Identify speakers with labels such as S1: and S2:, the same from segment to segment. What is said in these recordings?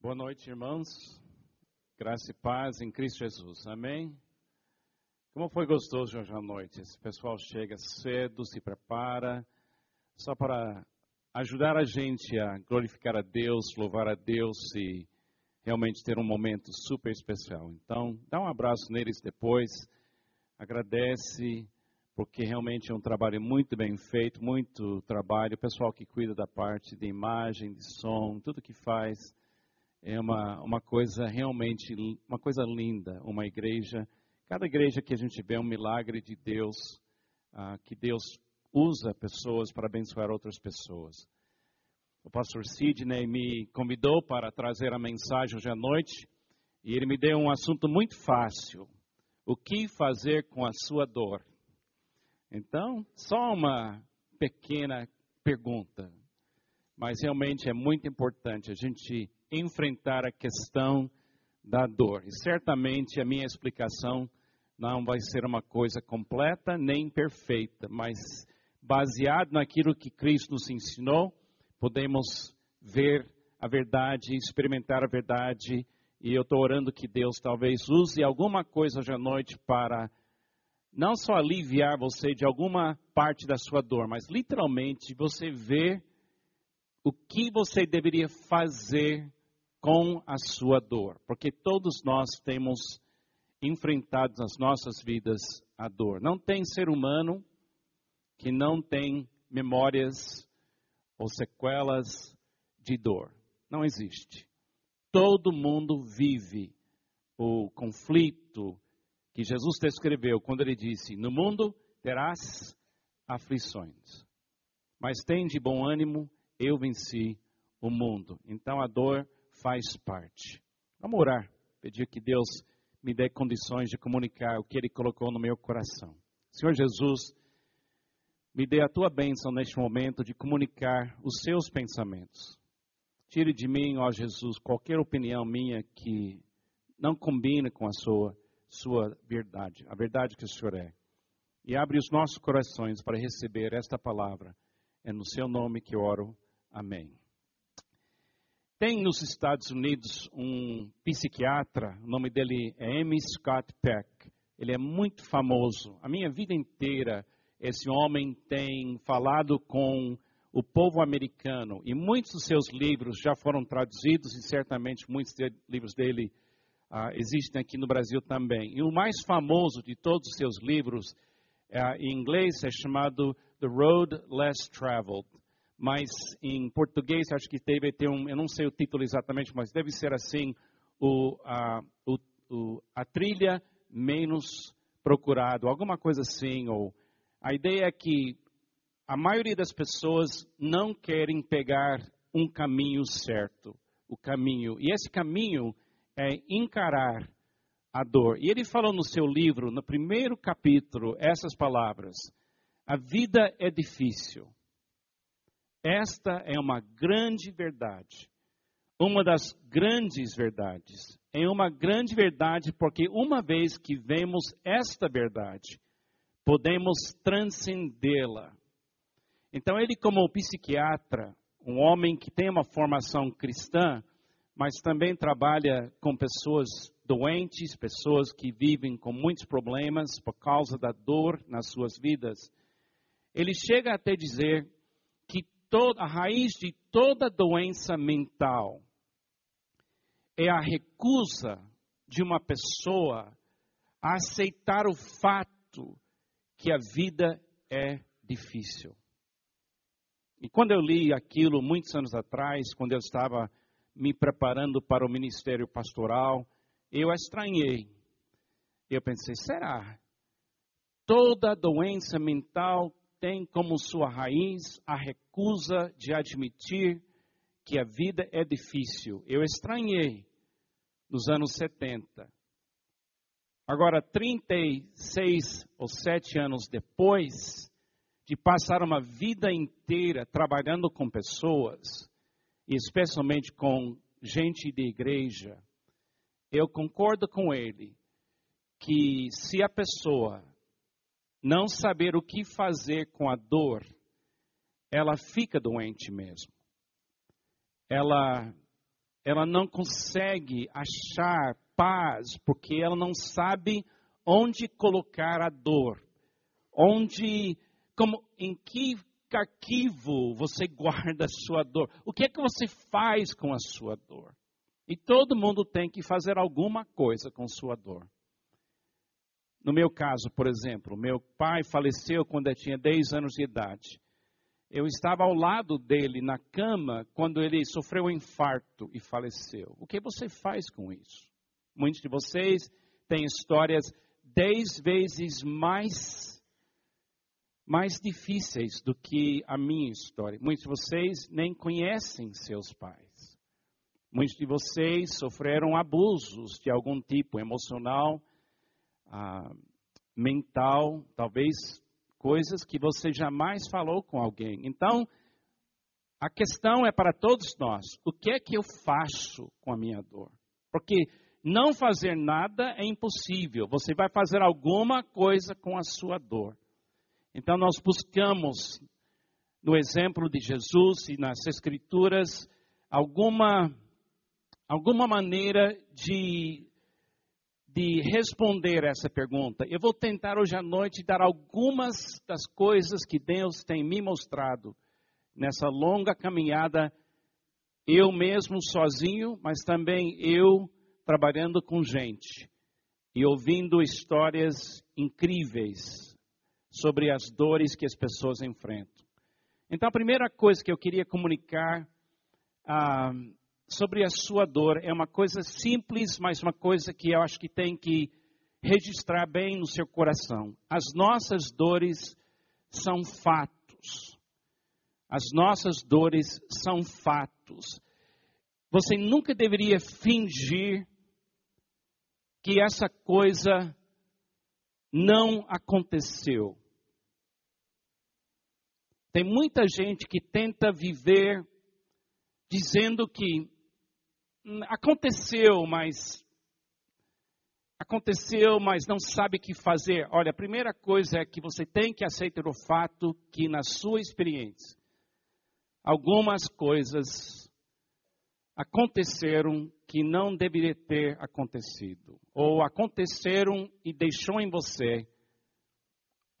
S1: Boa noite, irmãos. Graça e paz em Cristo Jesus. Amém? Como foi gostoso hoje à noite. Esse pessoal chega cedo, se prepara, só para ajudar a gente a glorificar a Deus, louvar a Deus e realmente ter um momento super especial. Então, dá um abraço neles depois, agradece, porque realmente é um trabalho muito bem feito, muito trabalho. O pessoal que cuida da parte de imagem, de som, tudo que faz é uma, uma coisa realmente, uma coisa linda, uma igreja. Cada igreja que a gente vê é um milagre de Deus, ah, que Deus usa pessoas para abençoar outras pessoas. O pastor Sidney me convidou para trazer a mensagem hoje à noite e ele me deu um assunto muito fácil: o que fazer com a sua dor? Então, só uma pequena pergunta, mas realmente é muito importante a gente enfrentar a questão da dor. E certamente a minha explicação não vai ser uma coisa completa nem perfeita, mas baseado naquilo que Cristo nos ensinou, podemos ver a verdade, experimentar a verdade. E eu estou orando que Deus talvez use alguma coisa hoje à noite para não só aliviar você de alguma parte da sua dor, mas literalmente você ver o que você deveria fazer com a sua dor, porque todos nós temos enfrentado nas nossas vidas a dor. Não tem ser humano que não tem memórias ou sequelas de dor. Não existe. Todo mundo vive o conflito que Jesus descreveu quando ele disse: No mundo terás aflições, mas tem de bom ânimo, eu venci o mundo. Então a dor faz parte. Vamos orar, pedir que Deus me dê condições de comunicar o que Ele colocou no meu coração. Senhor Jesus, me dê a tua bênção neste momento de comunicar os seus pensamentos. Tire de mim, ó Jesus, qualquer opinião minha que não combine com a sua, sua verdade, a verdade que o Senhor é. E abre os nossos corações para receber esta palavra. É no seu nome que oro. Amém. Tem nos Estados Unidos um psiquiatra, o nome dele é M. Scott Peck. Ele é muito famoso. A minha vida inteira, esse homem tem falado com o povo americano e muitos dos seus livros já foram traduzidos e certamente muitos de, livros dele uh, existem aqui no Brasil também. E o mais famoso de todos os seus livros, uh, em inglês, é chamado The Road Less Traveled mas em português acho que deve ter um, eu não sei o título exatamente, mas deve ser assim, o, a, o, o, a trilha menos procurado, alguma coisa assim, ou a ideia é que a maioria das pessoas não querem pegar um caminho certo, o caminho, e esse caminho é encarar a dor. E ele falou no seu livro, no primeiro capítulo, essas palavras: a vida é difícil esta é uma grande verdade. Uma das grandes verdades. É uma grande verdade porque uma vez que vemos esta verdade, podemos transcendê-la. Então, ele, como psiquiatra, um homem que tem uma formação cristã, mas também trabalha com pessoas doentes, pessoas que vivem com muitos problemas por causa da dor nas suas vidas. Ele chega até dizer toda, a raiz de toda doença mental é a recusa de uma pessoa a aceitar o fato que a vida é difícil. E quando eu li aquilo muitos anos atrás, quando eu estava me preparando para o ministério pastoral, eu estranhei. Eu pensei, será? Toda doença mental tem como sua raiz a recusa de admitir que a vida é difícil. Eu estranhei nos anos 70. Agora, 36 ou 7 anos depois de passar uma vida inteira trabalhando com pessoas, e especialmente com gente de igreja, eu concordo com ele que se a pessoa não saber o que fazer com a dor, ela fica doente mesmo. Ela, ela não consegue achar paz porque ela não sabe onde colocar a dor, onde, como, em que arquivo você guarda a sua dor, o que é que você faz com a sua dor. E todo mundo tem que fazer alguma coisa com sua dor. No meu caso, por exemplo, meu pai faleceu quando eu tinha 10 anos de idade. Eu estava ao lado dele na cama quando ele sofreu um infarto e faleceu. O que você faz com isso? Muitos de vocês têm histórias dez vezes mais mais difíceis do que a minha história. Muitos de vocês nem conhecem seus pais. Muitos de vocês sofreram abusos de algum tipo, emocional, ah, mental, talvez coisas que você jamais falou com alguém. Então, a questão é para todos nós: o que é que eu faço com a minha dor? Porque não fazer nada é impossível. Você vai fazer alguma coisa com a sua dor. Então nós buscamos no exemplo de Jesus e nas escrituras alguma alguma maneira de de responder essa pergunta. Eu vou tentar hoje à noite dar algumas das coisas que Deus tem me mostrado nessa longa caminhada, eu mesmo sozinho, mas também eu trabalhando com gente e ouvindo histórias incríveis sobre as dores que as pessoas enfrentam. Então, a primeira coisa que eu queria comunicar ah, sobre a sua dor é uma coisa simples, mas uma coisa que eu acho que tem que registrar bem no seu coração. As nossas dores são fatos. As nossas dores são fatos. Você nunca deveria fingir que essa coisa não aconteceu. Tem muita gente que tenta viver dizendo que aconteceu, mas aconteceu, mas não sabe o que fazer. Olha, a primeira coisa é que você tem que aceitar o fato que na sua experiência algumas coisas aconteceram que não deveria ter acontecido, ou aconteceram e deixou em você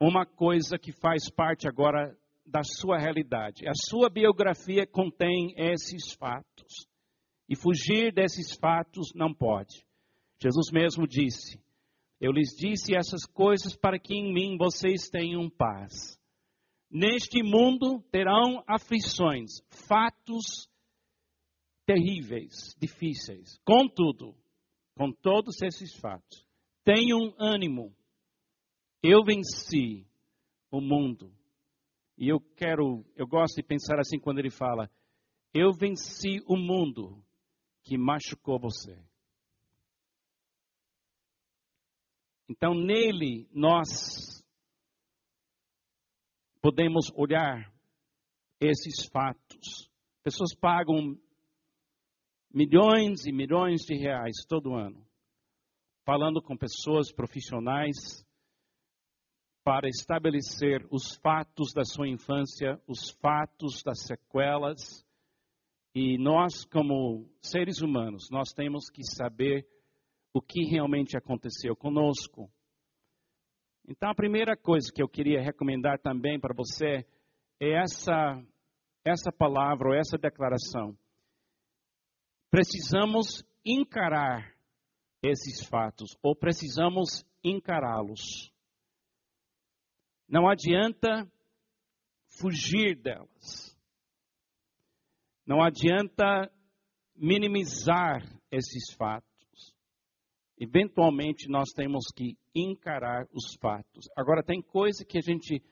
S1: uma coisa que faz parte agora da sua realidade. A sua biografia contém esses fatos. E fugir desses fatos não pode. Jesus mesmo disse: Eu lhes disse essas coisas para que em mim vocês tenham paz. Neste mundo terão aflições, fatos terríveis, difíceis. Contudo, com todos esses fatos, tenham ânimo. Eu venci o mundo. E eu quero, eu gosto de pensar assim quando ele fala: Eu venci o mundo que machucou você. Então, nele, nós podemos olhar esses fatos. Pessoas pagam milhões e milhões de reais todo ano, falando com pessoas profissionais para estabelecer os fatos da sua infância, os fatos das sequelas. E nós, como seres humanos, nós temos que saber o que realmente aconteceu conosco. Então, a primeira coisa que eu queria recomendar também para você é essa, essa palavra ou essa declaração precisamos encarar esses fatos, ou precisamos encará-los. Não adianta fugir delas. Não adianta minimizar esses fatos. Eventualmente nós temos que encarar os fatos. Agora, tem coisa que a gente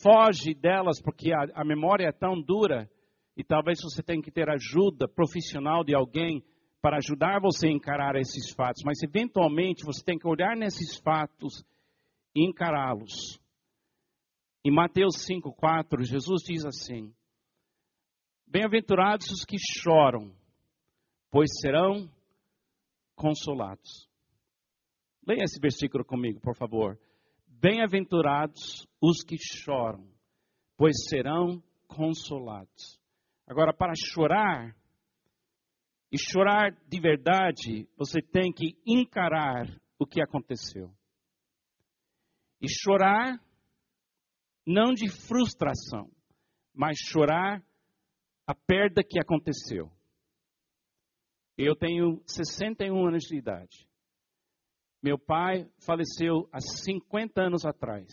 S1: foge delas porque a, a memória é tão dura e talvez você tenha que ter ajuda profissional de alguém para ajudar você a encarar esses fatos, mas eventualmente você tem que olhar nesses fatos e encará-los. Em Mateus 5,4, Jesus diz assim: Bem-aventurados os que choram, pois serão consolados. Leia esse versículo comigo, por favor. Bem-aventurados os que choram, pois serão consolados. Agora, para chorar, E chorar de verdade, você tem que encarar o que aconteceu. E chorar não de frustração, mas chorar a perda que aconteceu. Eu tenho 61 anos de idade. Meu pai faleceu há 50 anos atrás.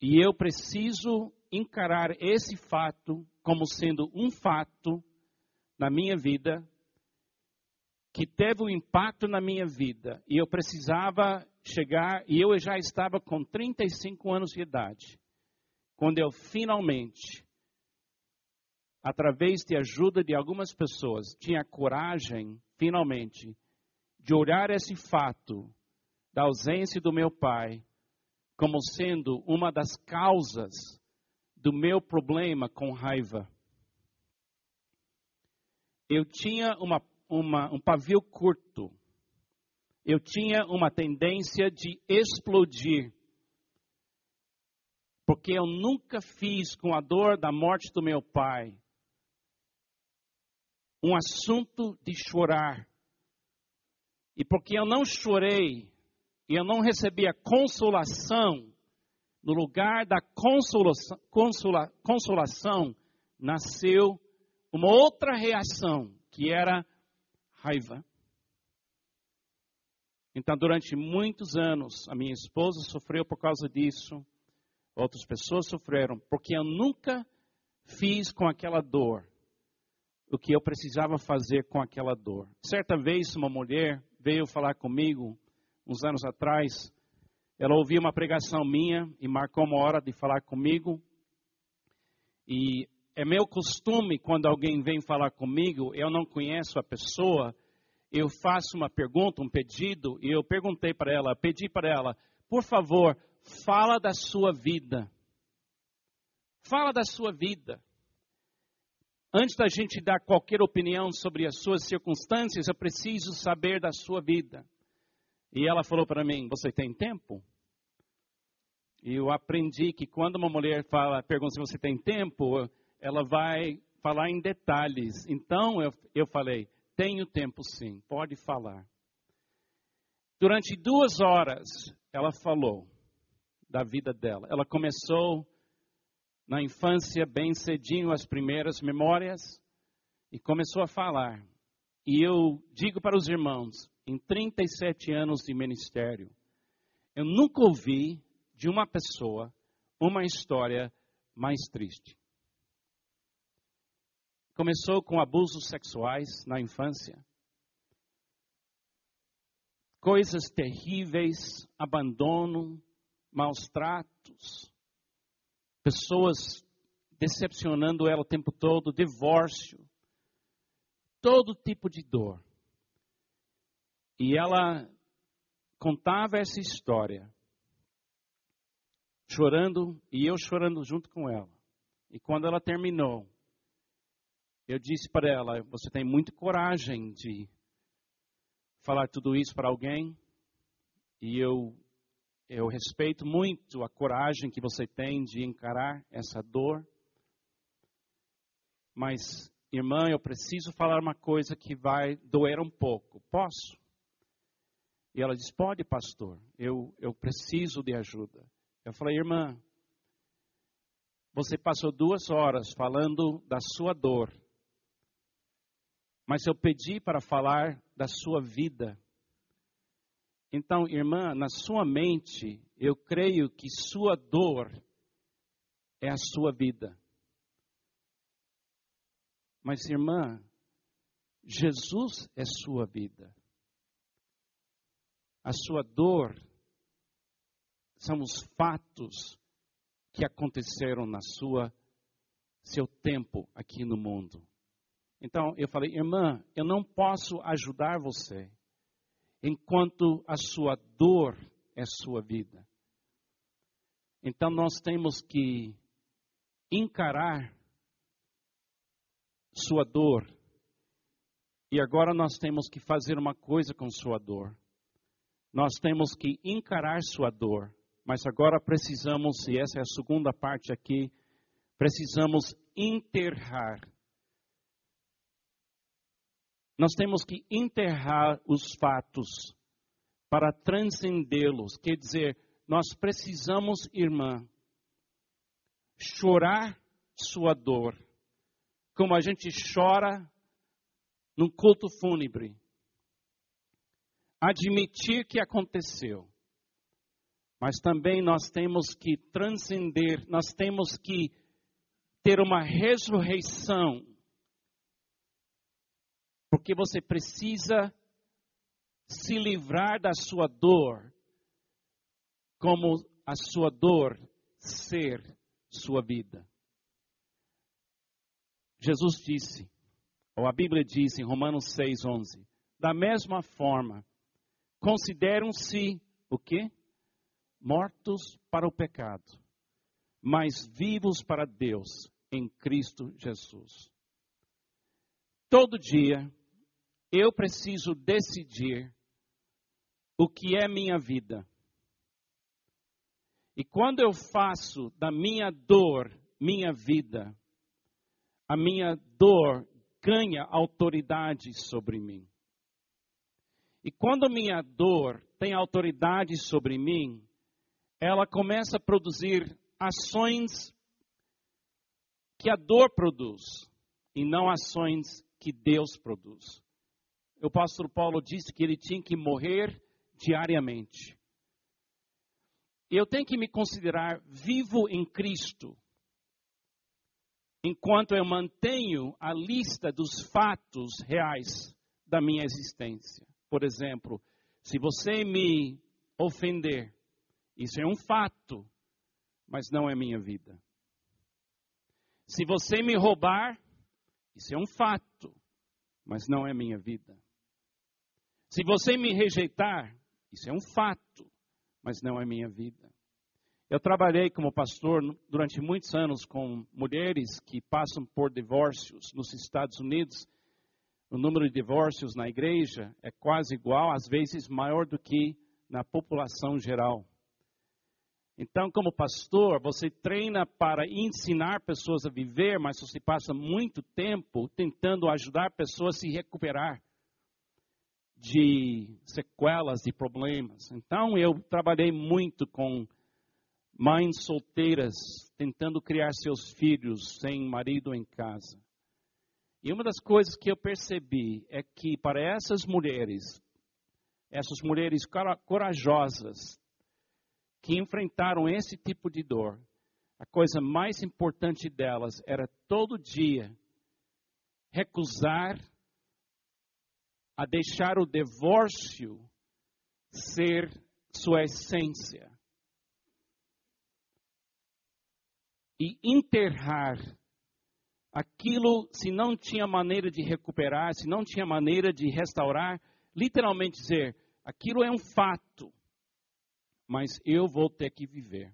S1: E eu preciso encarar esse fato como sendo um fato na minha vida que teve um impacto na minha vida e eu precisava chegar e eu já estava com 35 anos de idade quando eu finalmente através de ajuda de algumas pessoas tinha coragem finalmente de olhar esse fato da ausência do meu pai como sendo uma das causas do meu problema com raiva. Eu tinha uma, uma, um pavio curto. Eu tinha uma tendência de explodir. Porque eu nunca fiz com a dor da morte do meu pai um assunto de chorar. E porque eu não chorei e eu não recebi a consolação no lugar da consolação, consola, consolação, nasceu uma outra reação, que era raiva. Então, durante muitos anos, a minha esposa sofreu por causa disso, outras pessoas sofreram, porque eu nunca fiz com aquela dor o que eu precisava fazer com aquela dor. Certa vez, uma mulher veio falar comigo, uns anos atrás, ela ouviu uma pregação minha e marcou uma hora de falar comigo. E é meu costume, quando alguém vem falar comigo, eu não conheço a pessoa, eu faço uma pergunta, um pedido, e eu perguntei para ela, pedi para ela, por favor, fala da sua vida. Fala da sua vida. Antes da gente dar qualquer opinião sobre as suas circunstâncias, eu preciso saber da sua vida. E ela falou para mim: Você tem tempo? E eu aprendi que quando uma mulher fala, pergunta se você tem tempo, ela vai falar em detalhes. Então eu, eu falei: Tenho tempo sim, pode falar. Durante duas horas, ela falou da vida dela. Ela começou na infância, bem cedinho, as primeiras memórias, e começou a falar. E eu digo para os irmãos, em 37 anos de ministério, eu nunca ouvi de uma pessoa uma história mais triste. Começou com abusos sexuais na infância, coisas terríveis, abandono, maus tratos, pessoas decepcionando ela o tempo todo, divórcio, todo tipo de dor. E ela contava essa história, chorando e eu chorando junto com ela. E quando ela terminou, eu disse para ela: Você tem muita coragem de falar tudo isso para alguém, e eu, eu respeito muito a coragem que você tem de encarar essa dor. Mas, irmã, eu preciso falar uma coisa que vai doer um pouco. Posso? E ela disse: Pode, pastor, eu, eu preciso de ajuda. Eu falei: Irmã, você passou duas horas falando da sua dor, mas eu pedi para falar da sua vida. Então, irmã, na sua mente, eu creio que sua dor é a sua vida. Mas, irmã, Jesus é sua vida a sua dor são os fatos que aconteceram na sua seu tempo aqui no mundo. Então eu falei, irmã, eu não posso ajudar você enquanto a sua dor é sua vida. Então nós temos que encarar sua dor. E agora nós temos que fazer uma coisa com sua dor nós temos que encarar sua dor, mas agora precisamos, e essa é a segunda parte aqui, precisamos enterrar Nós temos que enterrar os fatos para transcendê-los. Quer dizer, nós precisamos, irmã, chorar sua dor, como a gente chora num culto fúnebre. Admitir que aconteceu. Mas também nós temos que transcender, nós temos que ter uma ressurreição. Porque você precisa se livrar da sua dor, como a sua dor ser sua vida. Jesus disse, ou a Bíblia diz em Romanos 6:11, da mesma forma, consideram-se o quê? Mortos para o pecado, mas vivos para Deus em Cristo Jesus. Todo dia eu preciso decidir o que é minha vida. E quando eu faço da minha dor minha vida, a minha dor ganha autoridade sobre mim. E quando minha dor tem autoridade sobre mim, ela começa a produzir ações que a dor produz e não ações que Deus produz. O pastor Paulo disse que ele tinha que morrer diariamente. Eu tenho que me considerar vivo em Cristo, enquanto eu mantenho a lista dos fatos reais da minha existência. Por exemplo, se você me ofender, isso é um fato, mas não é minha vida. Se você me roubar, isso é um fato, mas não é minha vida. Se você me rejeitar, isso é um fato, mas não é minha vida. Eu trabalhei como pastor durante muitos anos com mulheres que passam por divórcios nos Estados Unidos. O número de divórcios na igreja é quase igual, às vezes maior do que na população geral. Então, como pastor, você treina para ensinar pessoas a viver, mas você passa muito tempo tentando ajudar pessoas a se recuperar de sequelas, de problemas. Então, eu trabalhei muito com mães solteiras tentando criar seus filhos sem marido em casa. E uma das coisas que eu percebi é que para essas mulheres, essas mulheres corajosas que enfrentaram esse tipo de dor, a coisa mais importante delas era todo dia recusar a deixar o divórcio ser sua essência. E enterrar aquilo, se não tinha maneira de recuperar, se não tinha maneira de restaurar, literalmente dizer: aquilo é um fato, mas eu vou ter que viver,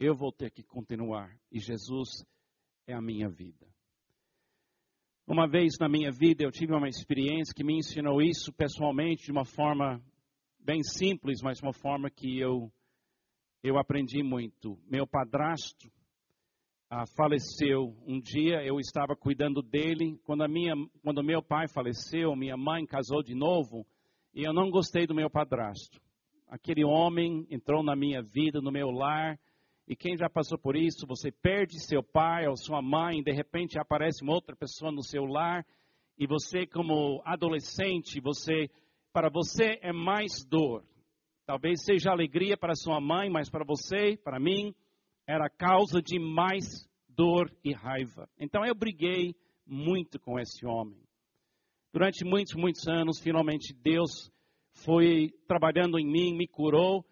S1: eu vou ter que continuar, e Jesus é a minha vida. Uma vez na minha vida eu tive uma experiência que me ensinou isso pessoalmente de uma forma bem simples, mas uma forma que eu eu aprendi muito. Meu padrasto ah, faleceu um dia, eu estava cuidando dele quando a minha quando meu pai faleceu, minha mãe casou de novo e eu não gostei do meu padrasto. Aquele homem entrou na minha vida, no meu lar e quem já passou por isso, você perde seu pai ou sua mãe, de repente aparece uma outra pessoa no seu lar, e você como adolescente, você para você é mais dor. Talvez seja alegria para sua mãe, mas para você, para mim, era causa de mais dor e raiva. Então eu briguei muito com esse homem. Durante muitos, muitos anos, finalmente Deus foi trabalhando em mim, me curou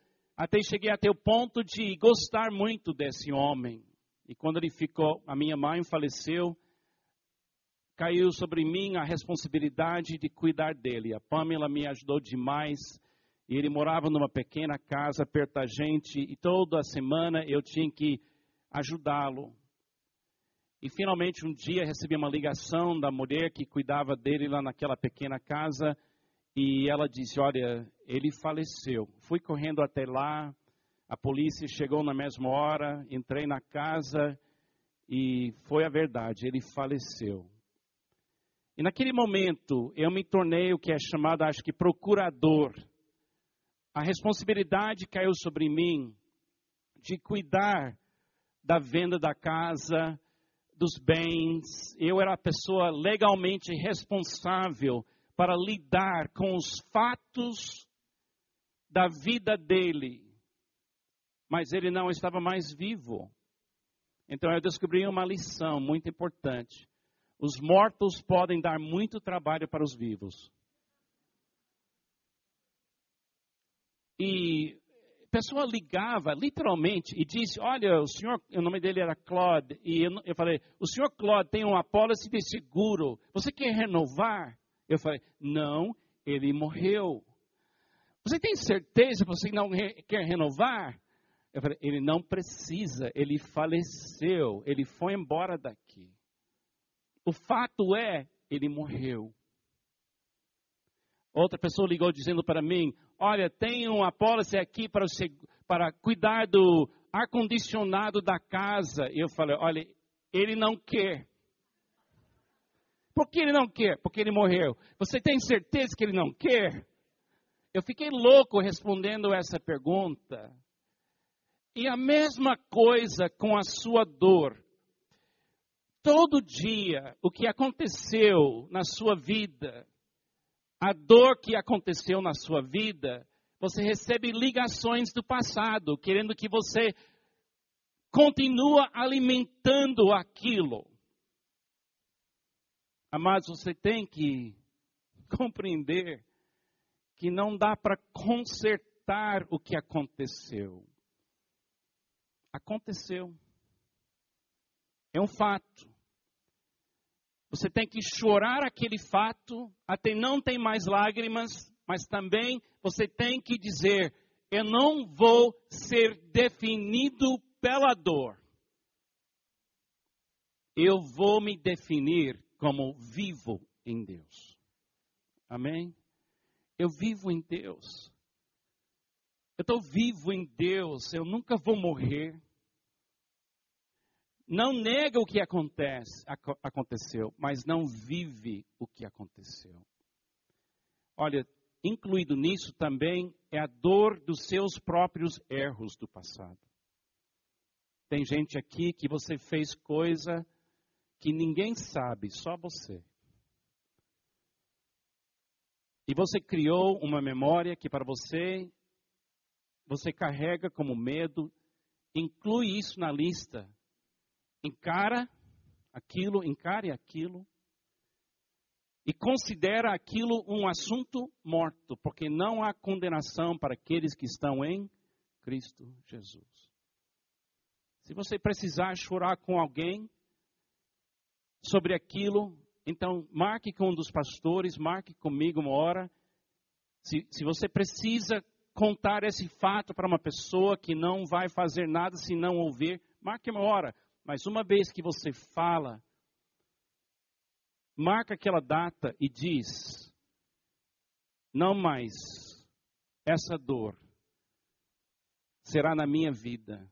S1: até cheguei até o ponto de gostar muito desse homem. E quando ele ficou, a minha mãe faleceu, caiu sobre mim a responsabilidade de cuidar dele. A Pamela me ajudou demais. E ele morava numa pequena casa perto da gente e toda semana eu tinha que ajudá-lo. E finalmente um dia recebi uma ligação da mulher que cuidava dele lá naquela pequena casa e ela disse: Olha, ele faleceu. Fui correndo até lá, a polícia chegou na mesma hora, entrei na casa e foi a verdade, ele faleceu. E naquele momento eu me tornei o que é chamado, acho que, procurador. A responsabilidade caiu sobre mim de cuidar da venda da casa, dos bens. Eu era a pessoa legalmente responsável para lidar com os fatos da vida dele. Mas ele não estava mais vivo. Então eu descobri uma lição muito importante. Os mortos podem dar muito trabalho para os vivos. E a pessoa ligava literalmente e disse: Olha, o senhor, o nome dele era Claude, e eu, eu falei: O senhor Claude tem uma apólice de seguro, você quer renovar? Eu falei: Não, ele morreu. Você tem certeza que você não re quer renovar? Eu falei: Ele não precisa, ele faleceu, ele foi embora daqui. O fato é, ele morreu. Outra pessoa ligou dizendo para mim: Olha, tem uma pólice aqui para, para cuidar do ar-condicionado da casa. E eu falei: Olha, ele não quer. Por que ele não quer? Porque ele morreu. Você tem certeza que ele não quer? Eu fiquei louco respondendo essa pergunta. E a mesma coisa com a sua dor. Todo dia, o que aconteceu na sua vida, a dor que aconteceu na sua vida, você recebe ligações do passado, querendo que você continue alimentando aquilo. Mas você tem que compreender que não dá para consertar o que aconteceu. Aconteceu. É um fato. Você tem que chorar aquele fato, até não tem mais lágrimas, mas também você tem que dizer: eu não vou ser definido pela dor. Eu vou me definir como vivo em Deus. Amém? Eu vivo em Deus. Eu estou vivo em Deus. Eu nunca vou morrer não nega o que acontece, aconteceu, mas não vive o que aconteceu. Olha, incluído nisso também é a dor dos seus próprios erros do passado. Tem gente aqui que você fez coisa que ninguém sabe, só você. E você criou uma memória que para você você carrega como medo, inclui isso na lista encara aquilo, encare aquilo e considera aquilo um assunto morto, porque não há condenação para aqueles que estão em Cristo Jesus. Se você precisar chorar com alguém sobre aquilo, então marque com um dos pastores, marque comigo uma hora. Se, se você precisa contar esse fato para uma pessoa que não vai fazer nada se não ouvir, marque uma hora. Mas uma vez que você fala, marca aquela data e diz: não mais essa dor será na minha vida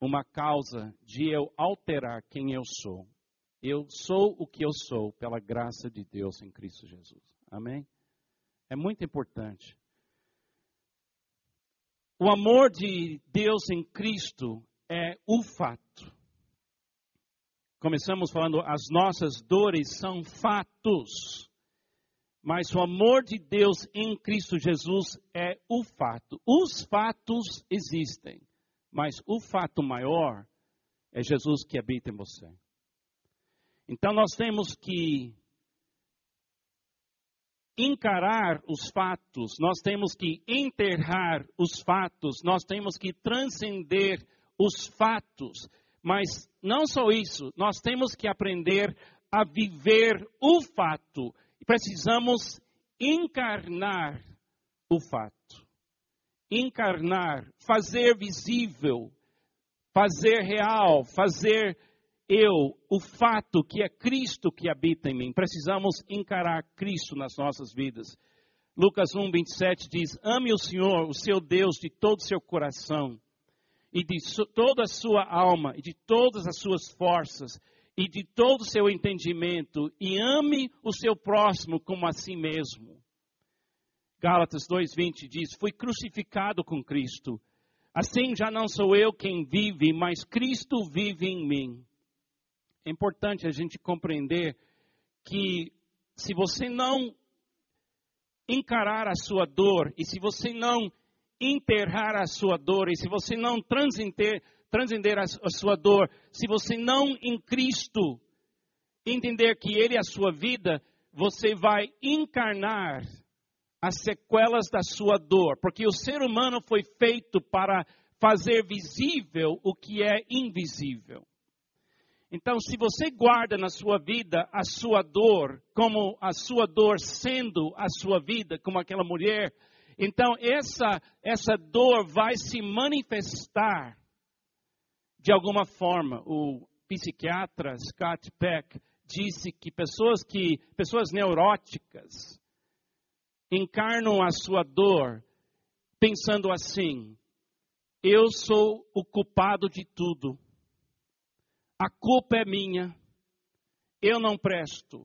S1: uma causa de eu alterar quem eu sou. Eu sou o que eu sou pela graça de Deus em Cristo Jesus. Amém? É muito importante. O amor de Deus em Cristo é o fato. Começamos falando, as nossas dores são fatos. Mas o amor de Deus em Cristo Jesus é o fato. Os fatos existem, mas o fato maior é Jesus que habita em você. Então nós temos que encarar os fatos, nós temos que enterrar os fatos, nós temos que transcender os fatos. Mas não só isso, nós temos que aprender a viver o fato. Precisamos encarnar o fato. Encarnar, fazer visível, fazer real, fazer eu, o fato que é Cristo que habita em mim. Precisamos encarar Cristo nas nossas vidas. Lucas 1, 27 diz: Ame o Senhor, o seu Deus, de todo o seu coração e de toda a sua alma e de todas as suas forças e de todo o seu entendimento, e ame o seu próximo como a si mesmo. Gálatas 2,20 diz: Fui crucificado com Cristo. Assim já não sou eu quem vive, mas Cristo vive em mim. É importante a gente compreender que se você não encarar a sua dor, e se você não enterrar a sua dor, e se você não transcender, transcender a, a sua dor, se você não em Cristo entender que Ele é a sua vida, você vai encarnar as sequelas da sua dor, porque o ser humano foi feito para fazer visível o que é invisível. Então, se você guarda na sua vida a sua dor, como a sua dor sendo a sua vida, como aquela mulher, então essa, essa dor vai se manifestar de alguma forma. O psiquiatra Scott Peck disse que pessoas que pessoas neuróticas encarnam a sua dor pensando assim: eu sou o culpado de tudo a culpa é minha, eu não presto.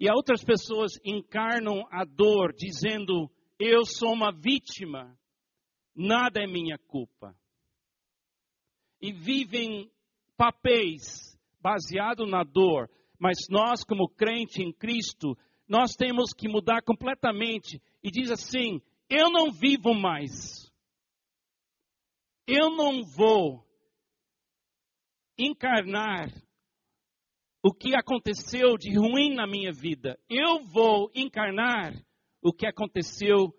S1: E outras pessoas encarnam a dor dizendo: eu sou uma vítima, nada é minha culpa. E vivem papéis baseados na dor, mas nós, como crente em Cristo, nós temos que mudar completamente e diz assim: eu não vivo mais. Eu não vou encarnar o que aconteceu de ruim na minha vida. Eu vou encarnar o que aconteceu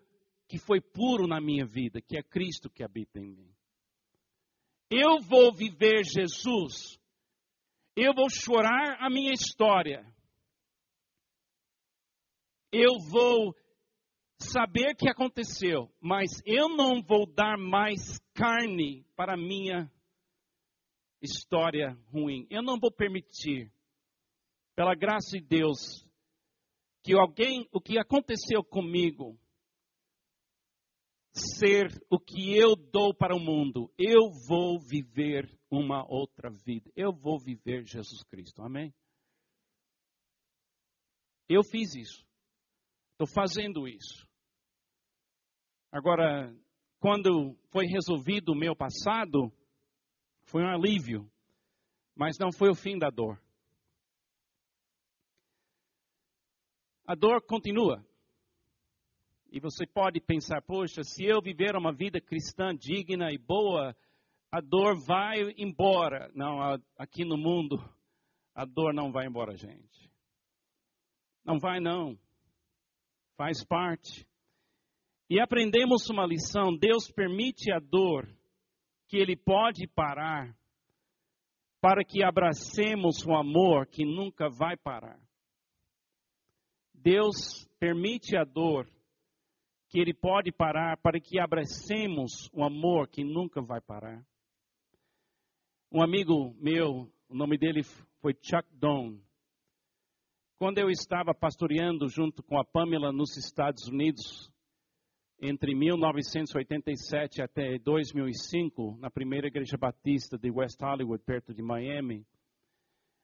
S1: que foi puro na minha vida, que é Cristo que habita em mim. Eu vou viver Jesus. Eu vou chorar a minha história. Eu vou saber que aconteceu, mas eu não vou dar mais carne para a minha história ruim. Eu não vou permitir, pela graça de Deus, que alguém, o que aconteceu comigo, ser o que eu dou para o mundo. Eu vou viver uma outra vida. Eu vou viver Jesus Cristo. Amém? Eu fiz isso. Estou fazendo isso. Agora, quando foi resolvido o meu passado, foi um alívio, mas não foi o fim da dor. A dor continua. E você pode pensar, poxa, se eu viver uma vida cristã digna e boa, a dor vai embora. Não, aqui no mundo, a dor não vai embora, gente. Não vai, não. Faz parte. E aprendemos uma lição: Deus permite a dor que Ele pode parar para que abracemos o amor que nunca vai parar. Deus permite a dor que Ele pode parar para que abracemos o amor que nunca vai parar. Um amigo meu, o nome dele foi Chuck Don. Quando eu estava pastoreando junto com a Pamela nos Estados Unidos, entre 1987 até 2005, na primeira igreja batista de West Hollywood, perto de Miami.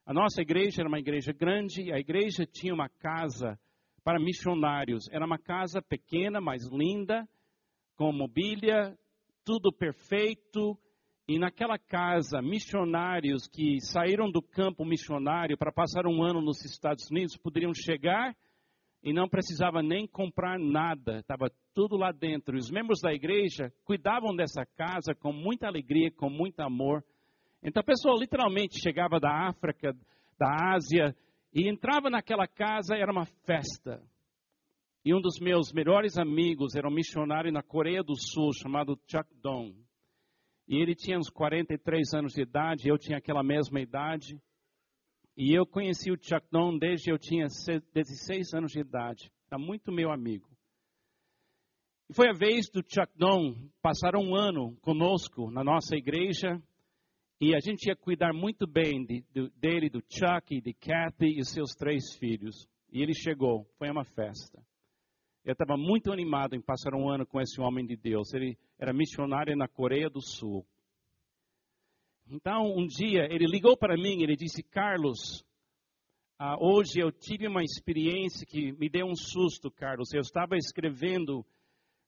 S1: A nossa igreja era uma igreja grande, a igreja tinha uma casa para missionários. Era uma casa pequena, mas linda, com mobília, tudo perfeito. E naquela casa, missionários que saíram do campo missionário para passar um ano nos Estados Unidos poderiam chegar e não precisava nem comprar nada, estava tudo lá dentro. Os membros da igreja cuidavam dessa casa com muita alegria, com muito amor. Então a pessoa literalmente chegava da África, da Ásia, e entrava naquela casa, era uma festa. E um dos meus melhores amigos era um missionário na Coreia do Sul, chamado Chuck Dong. E ele tinha uns 43 anos de idade, eu tinha aquela mesma idade. E eu conheci o Chuck Don desde eu tinha 16 anos de idade. Está muito meu amigo. E foi a vez do Chuck Don passar um ano conosco na nossa igreja. E a gente ia cuidar muito bem de, de, dele, do Chuck, de Kathy e seus três filhos. E ele chegou, foi uma festa. Eu estava muito animado em passar um ano com esse homem de Deus. Ele era missionário na Coreia do Sul. Então, um dia, ele ligou para mim, ele disse, Carlos, ah, hoje eu tive uma experiência que me deu um susto, Carlos. Eu estava escrevendo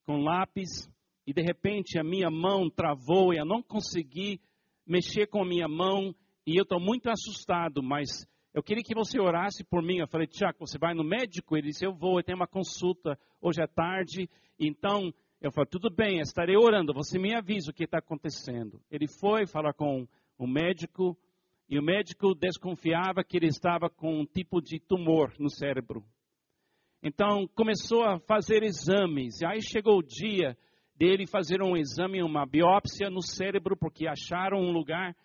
S1: com lápis e de repente a minha mão travou e eu não consegui mexer com a minha mão e eu estou muito assustado, mas eu queria que você orasse por mim. Eu falei, Tiago, você vai no médico? Ele disse, eu vou, eu tenho uma consulta hoje à tarde. Então, eu falei, tudo bem, estarei orando, você me avisa o que está acontecendo. Ele foi falar com o médico, e o médico desconfiava que ele estava com um tipo de tumor no cérebro. Então, começou a fazer exames, e aí chegou o dia dele fazer um exame, uma biópsia no cérebro, porque acharam um lugar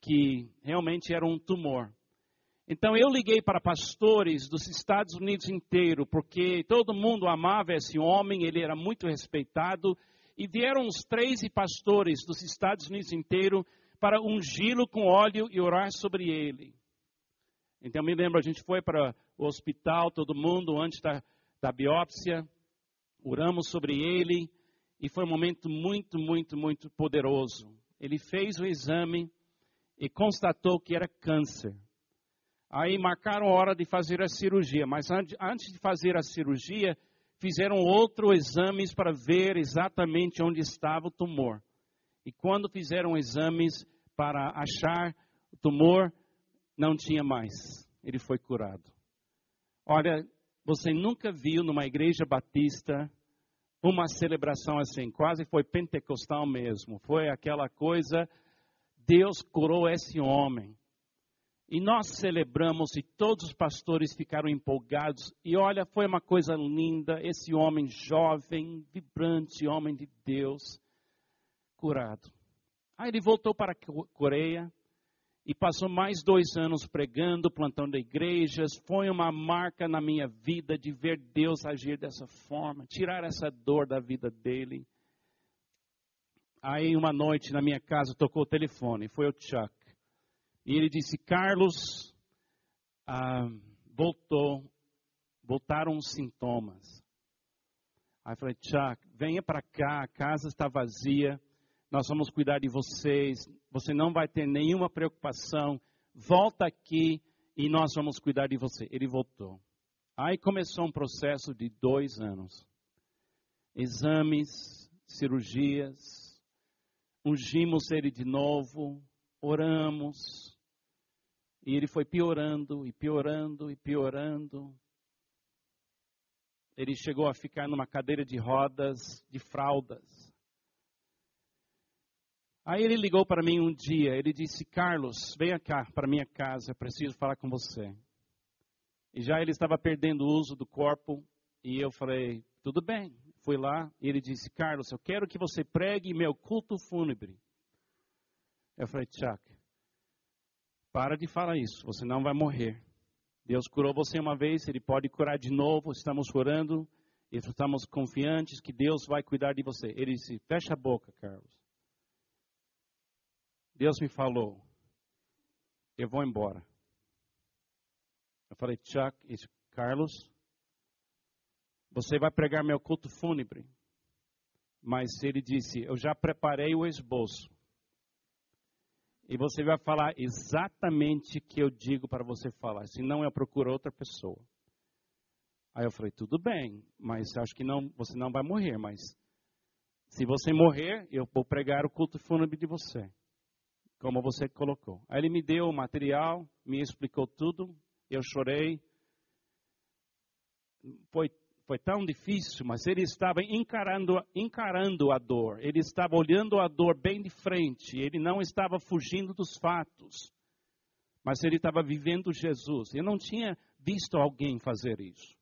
S1: que realmente era um tumor. Então eu liguei para pastores dos Estados Unidos inteiro, porque todo mundo amava esse homem, ele era muito respeitado, e vieram os 13 pastores dos Estados Unidos inteiro para ungí-lo com óleo e orar sobre ele. Então me lembro, a gente foi para o hospital, todo mundo, antes da, da biópsia, oramos sobre ele, e foi um momento muito, muito, muito poderoso. Ele fez o exame e constatou que era câncer. Aí marcaram a hora de fazer a cirurgia, mas antes de fazer a cirurgia, fizeram outro exames para ver exatamente onde estava o tumor. E quando fizeram exames para achar o tumor, não tinha mais. Ele foi curado. Olha, você nunca viu numa igreja batista uma celebração assim, quase foi pentecostal mesmo. Foi aquela coisa, Deus curou esse homem. E nós celebramos e todos os pastores ficaram empolgados. E olha, foi uma coisa linda, esse homem jovem, vibrante, homem de Deus, curado. Aí ele voltou para a Coreia e passou mais dois anos pregando, plantando igrejas. Foi uma marca na minha vida de ver Deus agir dessa forma, tirar essa dor da vida dele. Aí uma noite na minha casa tocou o telefone, foi o Chuck. E ele disse: Carlos, ah, voltou, voltaram os sintomas. Aí eu falei: Chuck, venha para cá, a casa está vazia, nós vamos cuidar de vocês, você não vai ter nenhuma preocupação, volta aqui e nós vamos cuidar de você. Ele voltou. Aí começou um processo de dois anos. Exames, cirurgias, ungimos ele de novo, oramos, e ele foi piorando e piorando e piorando. Ele chegou a ficar numa cadeira de rodas, de fraldas. Aí ele ligou para mim um dia, ele disse: Carlos, venha cá para minha casa, eu preciso falar com você. E já ele estava perdendo o uso do corpo, e eu falei: tudo bem. Fui lá, e ele disse: Carlos, eu quero que você pregue meu culto fúnebre. Eu falei: Chuck, para de falar isso, você não vai morrer. Deus curou você uma vez, Ele pode curar de novo. Estamos orando estamos confiantes que Deus vai cuidar de você. Ele disse: Fecha a boca, Carlos. Deus me falou: Eu vou embora. Eu falei: Chuck, isso, Carlos, você vai pregar meu culto fúnebre. Mas ele disse: Eu já preparei o esboço. E você vai falar exatamente o que eu digo para você falar. Senão eu procuro outra pessoa. Aí eu falei, tudo bem, mas acho que não, você não vai morrer. Mas se você morrer, eu vou pregar o culto fúnebre de você. Como você colocou. Aí ele me deu o material, me explicou tudo. Eu chorei. Foi foi tão difícil, mas ele estava encarando, encarando a dor, ele estava olhando a dor bem de frente, ele não estava fugindo dos fatos, mas ele estava vivendo Jesus. Eu não tinha visto alguém fazer isso.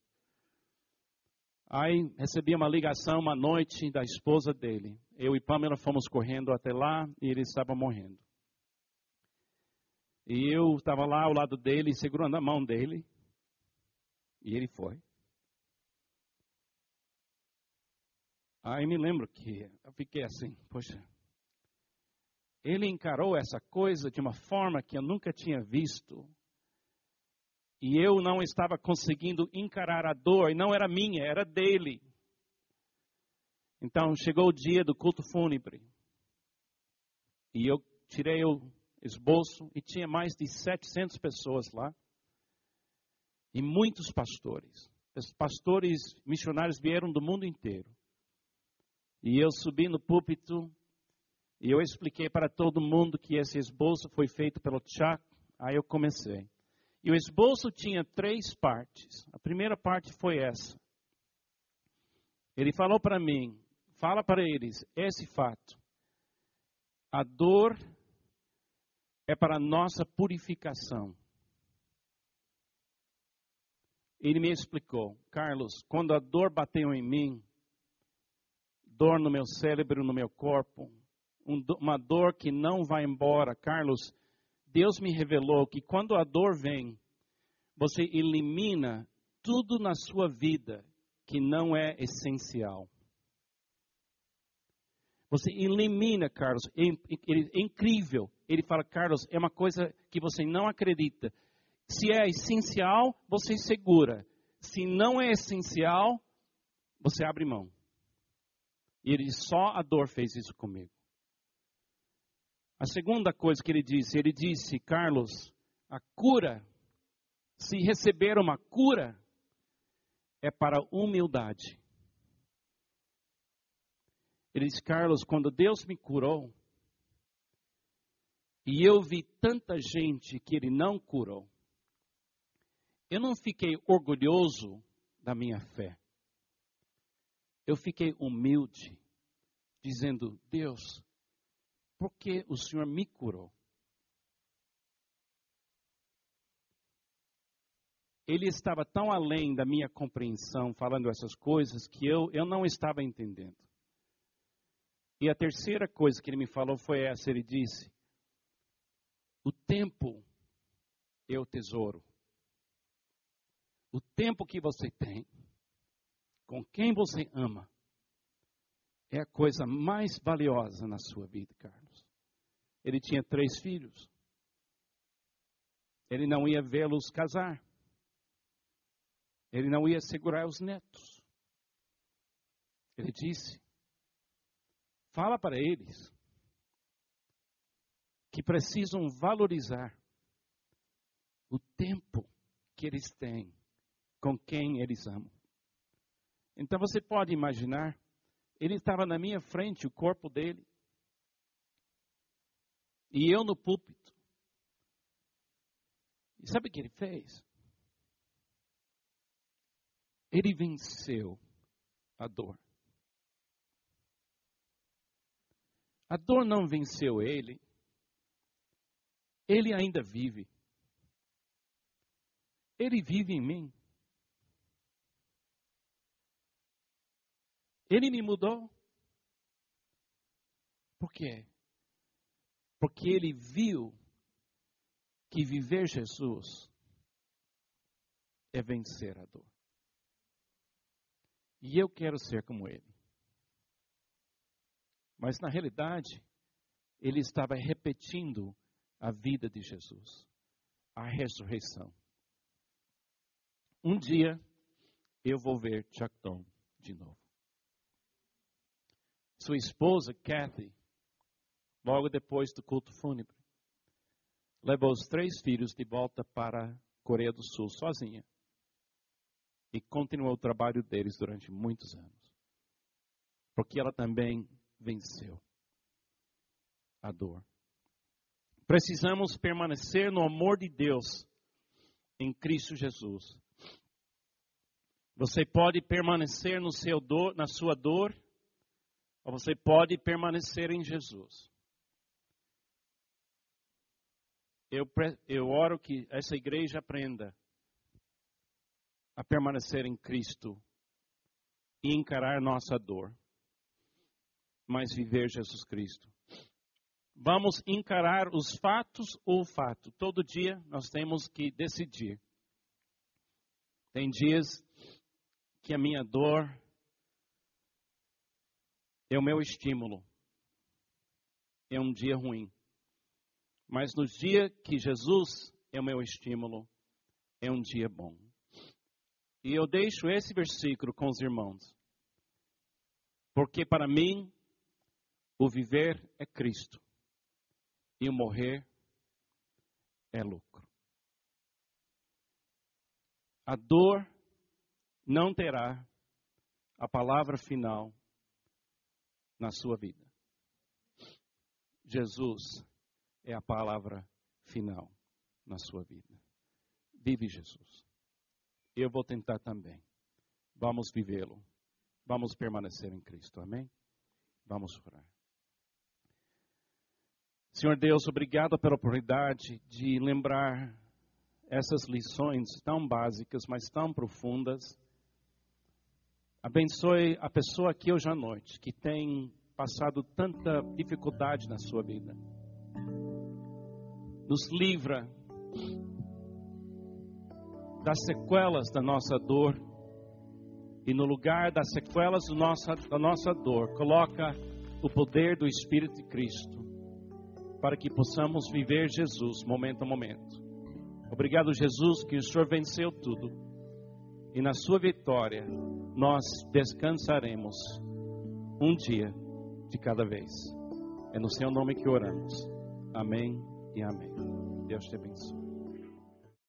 S1: Aí recebi uma ligação uma noite da esposa dele. Eu e Pamela fomos correndo até lá e ele estava morrendo. E eu estava lá ao lado dele, segurando a mão dele. E ele foi. Aí me lembro que eu fiquei assim, poxa, ele encarou essa coisa de uma forma que eu nunca tinha visto. E eu não estava conseguindo encarar a dor, e não era minha, era dele. Então chegou o dia do culto fúnebre. E eu tirei o esboço e tinha mais de 700 pessoas lá e muitos pastores. Os pastores missionários vieram do mundo inteiro. E eu subi no púlpito e eu expliquei para todo mundo que esse esboço foi feito pelo Chuck. Aí eu comecei. E o esboço tinha três partes. A primeira parte foi essa. Ele falou para mim, fala para eles esse fato. A dor é para a nossa purificação. Ele me explicou, Carlos, quando a dor bateu em mim, dor no meu cérebro, no meu corpo, uma dor que não vai embora, Carlos, Deus me revelou que quando a dor vem, você elimina tudo na sua vida que não é essencial. Você elimina, Carlos, é, é incrível. Ele fala, Carlos, é uma coisa que você não acredita. Se é essencial, você segura. Se não é essencial, você abre mão. E só a dor fez isso comigo. A segunda coisa que ele disse, ele disse, Carlos, a cura, se receber uma cura, é para humildade. Ele disse, Carlos, quando Deus me curou, e eu vi tanta gente que Ele não curou, eu não fiquei orgulhoso da minha fé. Eu fiquei humilde, dizendo: Deus, por que o Senhor me curou? Ele estava tão além da minha compreensão falando essas coisas que eu, eu não estava entendendo. E a terceira coisa que ele me falou foi essa: ele disse, o tempo é o tesouro. O tempo que você tem, com quem você ama, é a coisa mais valiosa na sua vida, Carlos. Ele tinha três filhos. Ele não ia vê-los casar. Ele não ia segurar os netos. Ele disse: fala para eles que precisam valorizar o tempo que eles têm com quem eles amam. Então você pode imaginar, ele estava na minha frente, o corpo dele, e eu no púlpito. E sabe o que ele fez? Ele venceu a dor. A dor não venceu ele. Ele ainda vive. Ele vive em mim. Ele me mudou. Por quê? Porque ele viu que viver Jesus é vencer a dor. E eu quero ser como ele. Mas na realidade, ele estava repetindo a vida de Jesus, a ressurreição. Um dia eu vou ver Chacton de novo. Sua esposa, Kathy, logo depois do culto fúnebre, levou os três filhos de volta para a Coreia do Sul sozinha e continuou o trabalho deles durante muitos anos. Porque ela também venceu a dor. Precisamos permanecer no amor de Deus em Cristo Jesus. Você pode permanecer no seu dor, na sua dor, você pode permanecer em Jesus. Eu, eu oro que essa igreja aprenda a permanecer em Cristo e encarar nossa dor, mas viver Jesus Cristo. Vamos encarar os fatos ou o fato. Todo dia nós temos que decidir. Tem dias que a minha dor é o meu estímulo. É um dia ruim. Mas no dia que Jesus é o meu estímulo, é um dia bom. E eu deixo esse versículo com os irmãos. Porque para mim, o viver é Cristo e o morrer é lucro. A dor não terá a palavra final na sua vida. Jesus é a palavra final na sua vida. Vive Jesus. Eu vou tentar também. Vamos vivê-lo. Vamos permanecer em Cristo. Amém? Vamos orar. Senhor Deus, obrigado pela oportunidade de lembrar essas lições tão básicas, mas tão profundas. Abençoe a pessoa aqui hoje à noite que tem passado tanta dificuldade na sua vida. Nos livra das sequelas da nossa dor e no lugar das sequelas do nossa, da nossa dor, coloca o poder do Espírito de Cristo para que possamos viver Jesus momento a momento. Obrigado, Jesus, que o Senhor venceu tudo e na sua vitória nós descansaremos um dia de cada vez. É no seu nome que oramos. Amém e amém. Deus te abençoe.